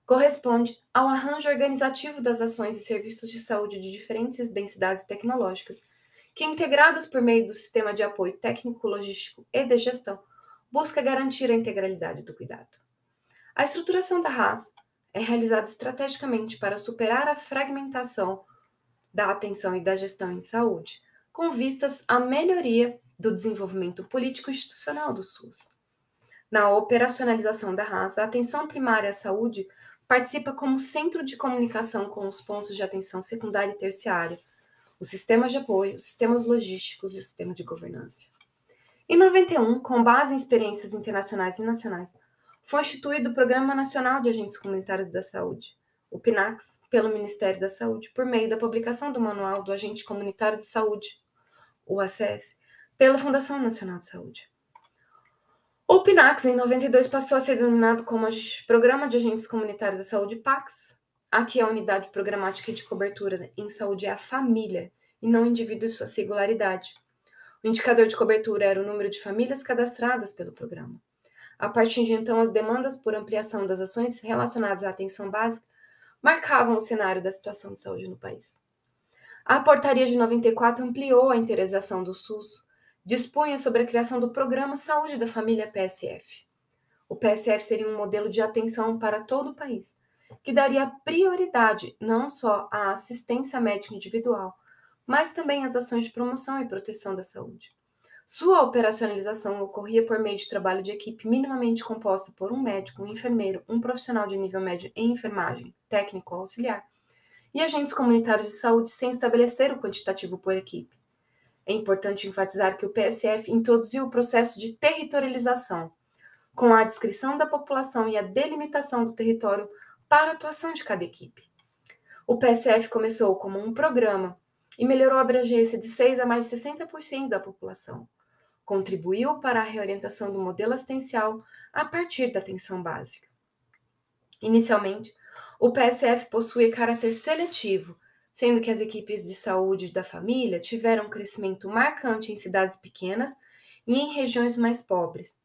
corresponde ao arranjo organizativo das ações e serviços de saúde de diferentes densidades tecnológicas que, integradas por meio do sistema de apoio técnico, logístico e de gestão, busca garantir a integralidade do cuidado. A estruturação da RAS é realizada estrategicamente para superar a fragmentação da atenção e da gestão em saúde, com vistas à melhoria do desenvolvimento político institucional do SUS. Na operacionalização da RAS, a atenção primária à saúde participa como centro de comunicação com os pontos de atenção secundária e terciária, os sistemas de apoio, os sistemas logísticos e o sistema de governança. Em 91, com base em experiências internacionais e nacionais, foi instituído o Programa Nacional de Agentes Comunitários da Saúde, o PNACS, pelo Ministério da Saúde, por meio da publicação do Manual do Agente Comunitário de Saúde, o ACS, pela Fundação Nacional de Saúde. O PNACS, em 92, passou a ser denominado como Programa de Agentes Comunitários da Saúde, PACS, Aqui a unidade programática de cobertura em saúde é a família e não o indivíduo e sua singularidade. O indicador de cobertura era o número de famílias cadastradas pelo programa. A partir de então, as demandas por ampliação das ações relacionadas à atenção básica marcavam o cenário da situação de saúde no país. A portaria de 94 ampliou a interiorização do SUS, dispunha sobre a criação do Programa Saúde da Família PSF. O PSF seria um modelo de atenção para todo o país, que daria prioridade não só à assistência médica individual, mas também às ações de promoção e proteção da saúde. Sua operacionalização ocorria por meio de trabalho de equipe minimamente composta por um médico, um enfermeiro, um profissional de nível médio em enfermagem, técnico auxiliar, e agentes comunitários de saúde sem estabelecer o quantitativo por equipe. É importante enfatizar que o PSF introduziu o processo de territorialização, com a descrição da população e a delimitação do território para a atuação de cada equipe. O PSF começou como um programa e melhorou a abrangência de 6 a mais de 60% da população. Contribuiu para a reorientação do modelo assistencial a partir da atenção básica. Inicialmente, o PSF possuía caráter seletivo, sendo que as equipes de saúde da família tiveram um crescimento marcante em cidades pequenas e em regiões mais pobres.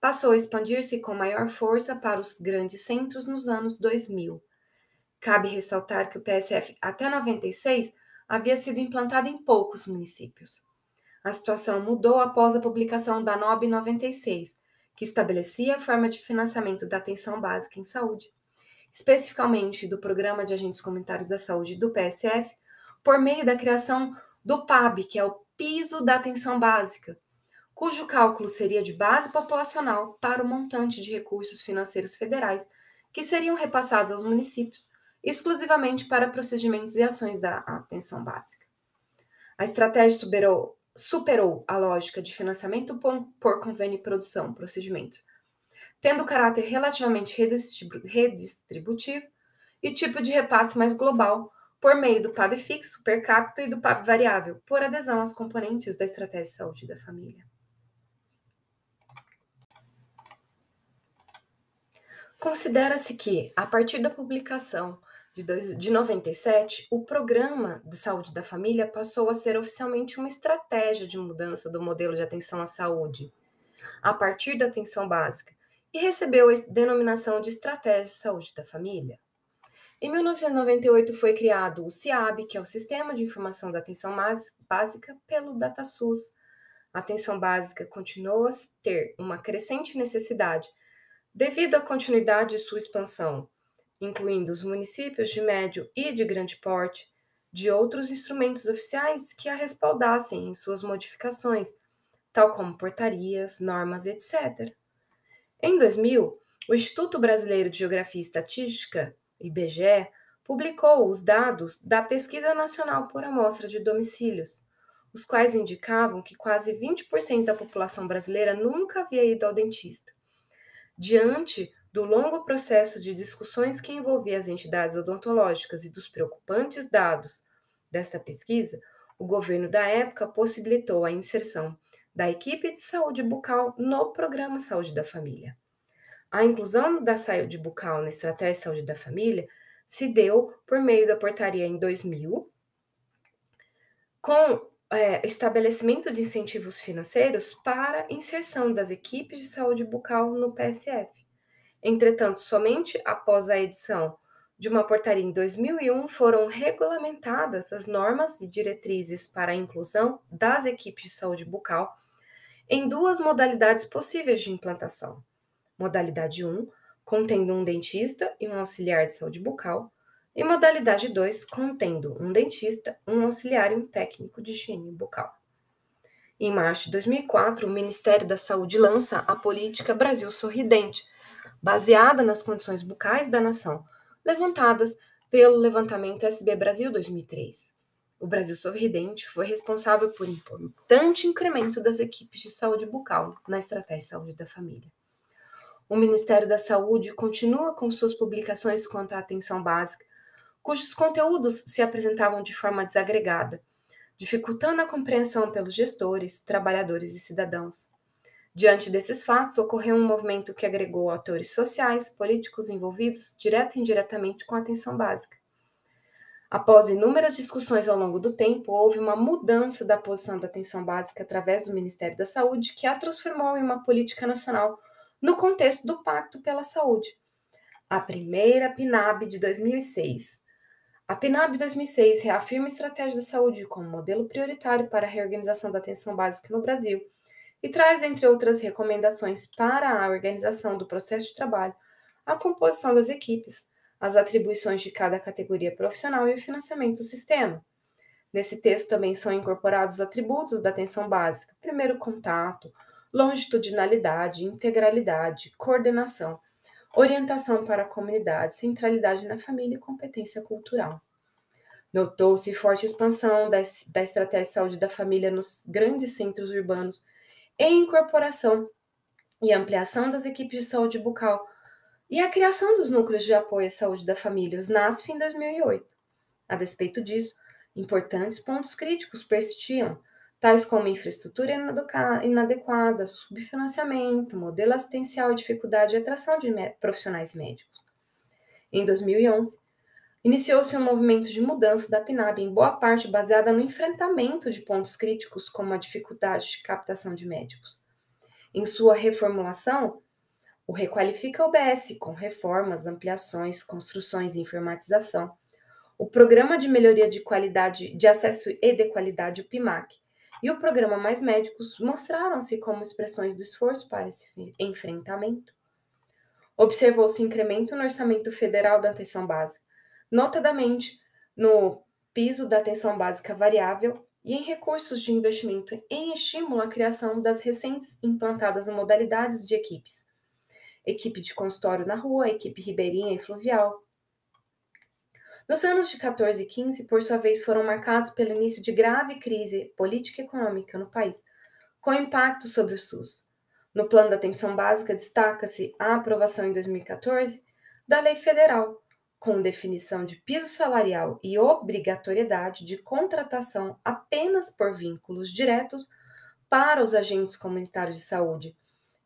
Passou a expandir-se com maior força para os grandes centros nos anos 2000. Cabe ressaltar que o PSF até 96 havia sido implantado em poucos municípios. A situação mudou após a publicação da NOB 96, que estabelecia a forma de financiamento da atenção básica em saúde, especificamente do Programa de Agentes Comunitários da Saúde do PSF, por meio da criação do PAB, que é o Piso da Atenção Básica, cujo cálculo seria de base populacional para o montante de recursos financeiros federais que seriam repassados aos municípios exclusivamente para procedimentos e ações da atenção básica. A estratégia superou, superou a lógica de financiamento por, por convênio e produção, procedimentos, tendo caráter relativamente redistributivo e tipo de repasse mais global, por meio do PAB fixo, per capita e do PAB variável, por adesão às componentes da estratégia de saúde da família. Considera-se que, a partir da publicação de, dois, de 97, o Programa de Saúde da Família passou a ser oficialmente uma estratégia de mudança do modelo de atenção à saúde, a partir da atenção básica, e recebeu a denominação de Estratégia de Saúde da Família. Em 1998 foi criado o CIAB, que é o Sistema de Informação da Atenção Básica, pelo DataSUS. A atenção básica continuou a ter uma crescente necessidade devido à continuidade de sua expansão, incluindo os municípios de médio e de grande porte, de outros instrumentos oficiais que a respaldassem em suas modificações, tal como portarias, normas, etc. Em 2000, o Instituto Brasileiro de Geografia e Estatística, IBGE, publicou os dados da Pesquisa Nacional por Amostra de Domicílios, os quais indicavam que quase 20% da população brasileira nunca havia ido ao dentista. Diante do longo processo de discussões que envolvia as entidades odontológicas e dos preocupantes dados desta pesquisa, o governo da época possibilitou a inserção da equipe de saúde bucal no programa Saúde da Família. A inclusão da saúde bucal na estratégia de saúde da família se deu por meio da portaria em 2000, com é, estabelecimento de incentivos financeiros para inserção das equipes de saúde bucal no PSF. Entretanto, somente após a edição de uma portaria em 2001 foram regulamentadas as normas e diretrizes para a inclusão das equipes de saúde bucal em duas modalidades possíveis de implantação. Modalidade 1, contendo um dentista e um auxiliar de saúde bucal, e modalidade 2, contendo um dentista, um auxiliar e um técnico de higiene bucal. Em março de 2004, o Ministério da Saúde lança a política Brasil Sorridente, baseada nas condições bucais da nação, levantadas pelo levantamento SB Brasil 2003. O Brasil Sorridente foi responsável por importante incremento das equipes de saúde bucal na estratégia de saúde da família. O Ministério da Saúde continua com suas publicações quanto à atenção básica, cujos conteúdos se apresentavam de forma desagregada, dificultando a compreensão pelos gestores, trabalhadores e cidadãos. Diante desses fatos, ocorreu um movimento que agregou atores sociais, políticos envolvidos, direta e indiretamente, com a atenção básica. Após inúmeras discussões ao longo do tempo, houve uma mudança da posição da atenção básica através do Ministério da Saúde, que a transformou em uma política nacional no contexto do Pacto pela Saúde. A primeira PNAB de 2006. A PNAB 2006 reafirma a estratégia da saúde como modelo prioritário para a reorganização da atenção básica no Brasil e traz, entre outras recomendações para a organização do processo de trabalho, a composição das equipes, as atribuições de cada categoria profissional e o financiamento do sistema. Nesse texto também são incorporados os atributos da atenção básica: primeiro contato, longitudinalidade, integralidade, coordenação, orientação para a comunidade, centralidade na família e competência cultural. Notou-se forte expansão da, da estratégia de saúde da família nos grandes centros urbanos e incorporação e ampliação das equipes de saúde bucal e a criação dos núcleos de apoio à saúde da família, os NASF, em 2008. A despeito disso, importantes pontos críticos persistiam, tais como infraestrutura inadequada, subfinanciamento, modelo assistencial e dificuldade de atração de profissionais médicos. Em 2011, iniciou-se um movimento de mudança da PNAB, em boa parte baseada no enfrentamento de pontos críticos como a dificuldade de captação de médicos. Em sua reformulação, o Requalifica OBS, com reformas, ampliações, construções e informatização. O Programa de Melhoria de Qualidade de Acesso e de Qualidade, o PIMAC, e o Programa Mais Médicos mostraram-se como expressões do esforço para esse enfrentamento. Observou-se incremento no orçamento federal da atenção básica, notadamente no piso da atenção básica variável e em recursos de investimento em estímulo à criação das recentes implantadas modalidades de equipes. Equipe de consultório na rua, equipe ribeirinha e fluvial. Nos anos de 14 e 15, por sua vez, foram marcados pelo início de grave crise política e econômica no país, com impacto sobre o SUS. No plano da atenção básica, destaca-se a aprovação em 2014 da Lei Federal com definição de piso salarial e obrigatoriedade de contratação apenas por vínculos diretos para os agentes comunitários de saúde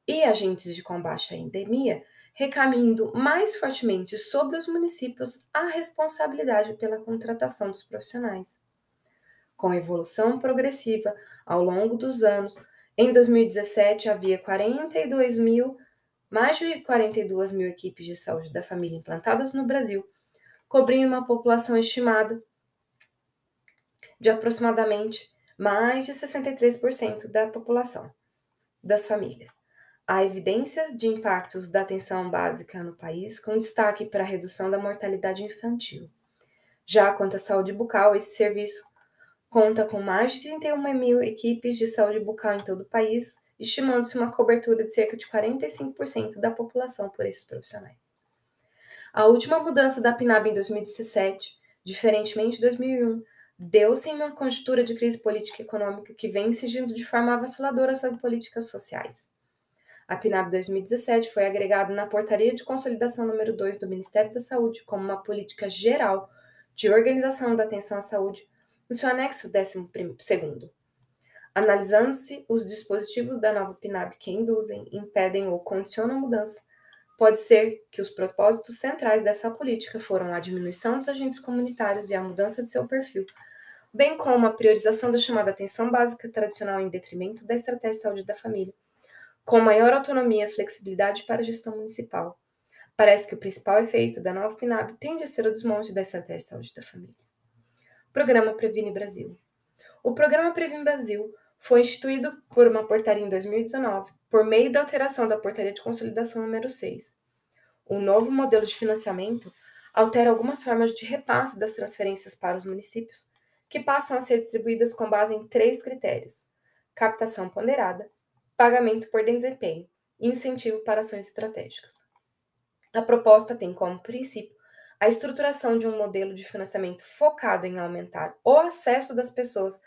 e agentes de combate à endemia, recaindo mais fortemente sobre os municípios a responsabilidade pela contratação dos profissionais. Com evolução progressiva ao longo dos anos, em 2017 havia 42 mil mais de 42 mil equipes de saúde da família implantadas no Brasil, cobrindo uma população estimada de aproximadamente mais de 63% da população das famílias. Há evidências de impactos da atenção básica no país, com destaque para a redução da mortalidade infantil. Já quanto à saúde bucal, esse serviço conta com mais de 31 mil equipes de saúde bucal em todo o país, estimando-se uma cobertura de cerca de 45% da população por esses profissionais. A última mudança da PNAB em 2017, diferentemente de 2001, deu-se em uma conjuntura de crise política e econômica que vem incidindo de forma avassaladora sobre políticas sociais. A PNAB 2017 foi agregada na Portaria de Consolidação número 2 do Ministério da Saúde como uma política geral de organização da atenção à saúde, no seu anexo 12 analisando-se os dispositivos da nova PNAB que induzem, impedem ou condicionam a mudança, pode ser que os propósitos centrais dessa política foram a diminuição dos agentes comunitários e a mudança de seu perfil, bem como a priorização da chamada atenção básica tradicional em detrimento da estratégia de saúde da família, com maior autonomia e flexibilidade para a gestão municipal. Parece que o principal efeito da nova PNAB tende a ser o desmonte da estratégia de saúde da família. Programa Previne Brasil. O Programa Previne Brasil foi instituído por uma portaria em 2019, por meio da alteração da Portaria de Consolidação número 6. O novo modelo de financiamento altera algumas formas de repasse das transferências para os municípios, que passam a ser distribuídas com base em três critérios: captação ponderada, pagamento por desempenho e incentivo para ações estratégicas. A proposta tem como princípio a estruturação de um modelo de financiamento focado em aumentar o acesso das pessoas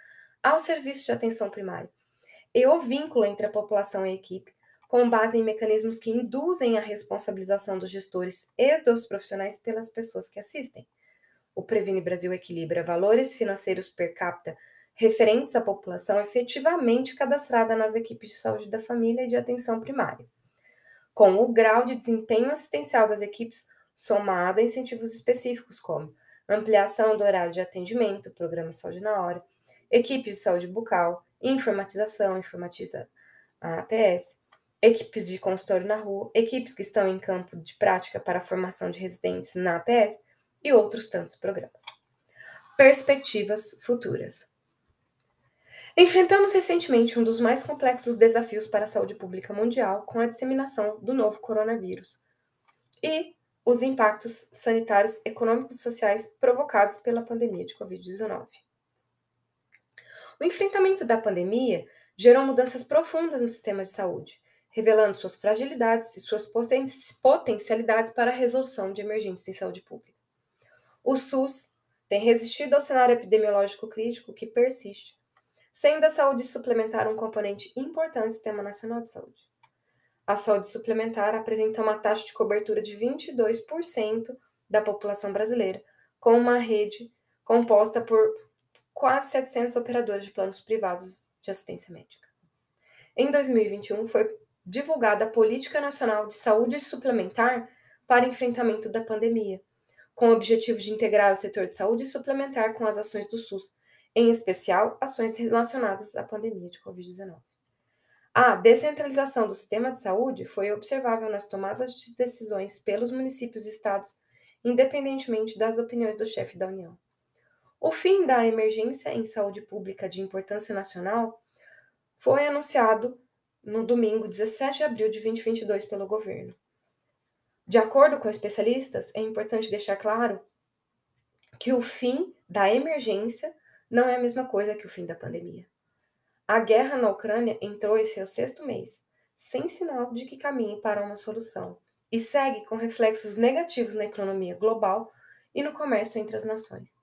ao serviço de atenção primária e o vínculo entre a população e a equipe, com base em mecanismos que induzem a responsabilização dos gestores e dos profissionais pelas pessoas que assistem. O Previne Brasil equilibra valores financeiros per capita referentes à população efetivamente cadastrada nas equipes de saúde da família e de atenção primária, com o grau de desempenho assistencial das equipes somado a incentivos específicos como ampliação do horário de atendimento, programa Saúde na Hora, equipes de saúde bucal, informatização, informatiza a APS, equipes de consultório na rua, equipes que estão em campo de prática para a formação de residentes na APS e outros tantos programas. Perspectivas futuras. Enfrentamos recentemente um dos mais complexos desafios para a saúde pública mundial com a disseminação do novo coronavírus e os impactos sanitários, econômicos e sociais provocados pela pandemia de Covid-19. O enfrentamento da pandemia gerou mudanças profundas no sistema de saúde, revelando suas fragilidades e suas potencialidades para a resolução de emergências em saúde pública. O SUS tem resistido ao cenário epidemiológico crítico que persiste, sendo a saúde suplementar um componente importante do Sistema Nacional de Saúde. A saúde suplementar apresenta uma taxa de cobertura de 22% da população brasileira, com uma rede composta por quase 700 operadores de planos privados de assistência médica. Em 2021, foi divulgada a Política Nacional de Saúde Suplementar para enfrentamento da pandemia, com o objetivo de integrar o setor de saúde suplementar com as ações do SUS, em especial ações relacionadas à pandemia de Covid-19. A descentralização do sistema de saúde foi observável nas tomadas de decisões pelos municípios e estados, independentemente das opiniões do chefe da União. O fim da emergência em saúde pública de importância nacional foi anunciado no domingo 17 de abril de 2022 pelo governo. De acordo com especialistas, é importante deixar claro que o fim da emergência não é a mesma coisa que o fim da pandemia. A guerra na Ucrânia entrou em seu sexto mês, sem sinal de que caminhe para uma solução, e segue com reflexos negativos na economia global e no comércio entre as nações.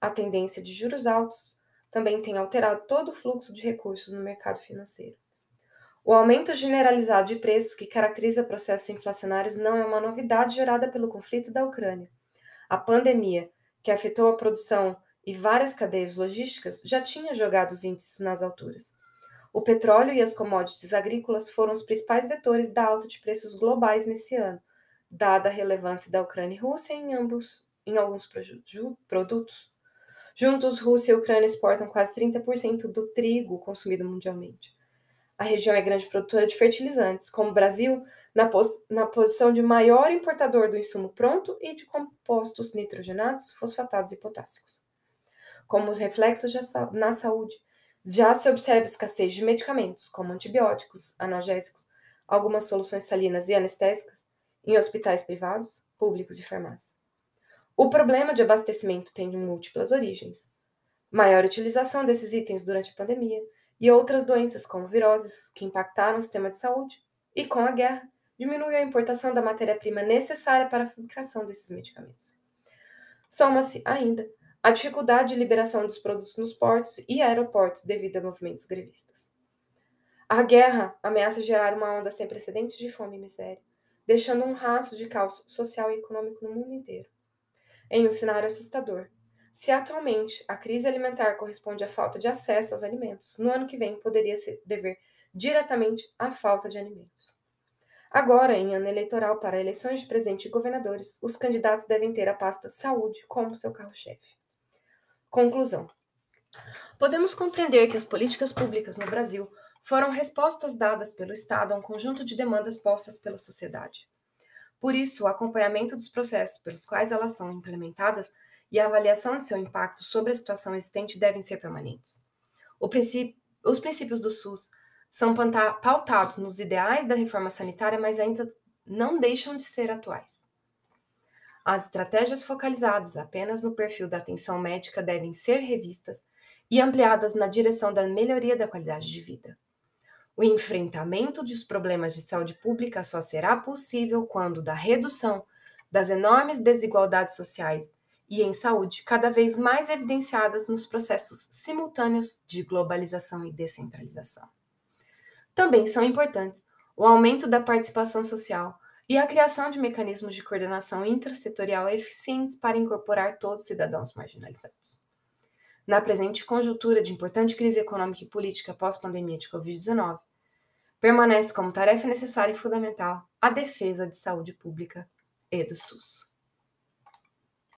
A tendência de juros altos também tem alterado todo o fluxo de recursos no mercado financeiro. O aumento generalizado de preços que caracteriza processos inflacionários não é uma novidade gerada pelo conflito da Ucrânia. A pandemia, que afetou a produção e várias cadeias logísticas, já tinha jogado os índices nas alturas. O petróleo e as commodities agrícolas foram os principais vetores da alta de preços globais nesse ano, dada a relevância da Ucrânia e Rússia em, ambos, em alguns produtos. Juntos, Rússia e Ucrânia exportam quase 30% do trigo consumido mundialmente. A região é grande produtora de fertilizantes, como o Brasil, na, pos na posição de maior importador do insumo pronto e de compostos nitrogenados, fosfatados e potássicos. Como os reflexos na saúde, já se observa escassez de medicamentos, como antibióticos, analgésicos, algumas soluções salinas e anestésicas, em hospitais privados, públicos e farmácias. O problema de abastecimento tem múltiplas origens. Maior utilização desses itens durante a pandemia, e outras doenças, como viroses, que impactaram o sistema de saúde, e com a guerra, diminuiu a importação da matéria-prima necessária para a fabricação desses medicamentos. Soma-se ainda a dificuldade de liberação dos produtos nos portos e aeroportos devido a movimentos grevistas. A guerra ameaça gerar uma onda sem precedentes de fome e miséria, deixando um rastro de caos social e econômico no mundo inteiro. Em um cenário assustador, se atualmente a crise alimentar corresponde à falta de acesso aos alimentos, no ano que vem poderia se dever diretamente à falta de alimentos. Agora, em ano eleitoral para eleições de presidente e governadores, os candidatos devem ter a pasta saúde como seu carro-chefe. Conclusão: Podemos compreender que as políticas públicas no Brasil foram respostas dadas pelo Estado a um conjunto de demandas postas pela sociedade. Por isso, o acompanhamento dos processos pelos quais elas são implementadas e a avaliação de seu impacto sobre a situação existente devem ser permanentes. Princípio, os princípios do SUS são pautados nos ideais da reforma sanitária, mas ainda não deixam de ser atuais. As estratégias focalizadas apenas no perfil da atenção médica devem ser revistas e ampliadas na direção da melhoria da qualidade de vida. O enfrentamento dos problemas de saúde pública só será possível quando da redução das enormes desigualdades sociais e em saúde, cada vez mais evidenciadas nos processos simultâneos de globalização e descentralização. Também são importantes o aumento da participação social e a criação de mecanismos de coordenação intrasetorial eficientes para incorporar todos os cidadãos marginalizados. Na presente conjuntura de importante crise econômica e política pós-pandemia de Covid-19, permanece como tarefa necessária e fundamental a defesa de saúde pública e do SUS.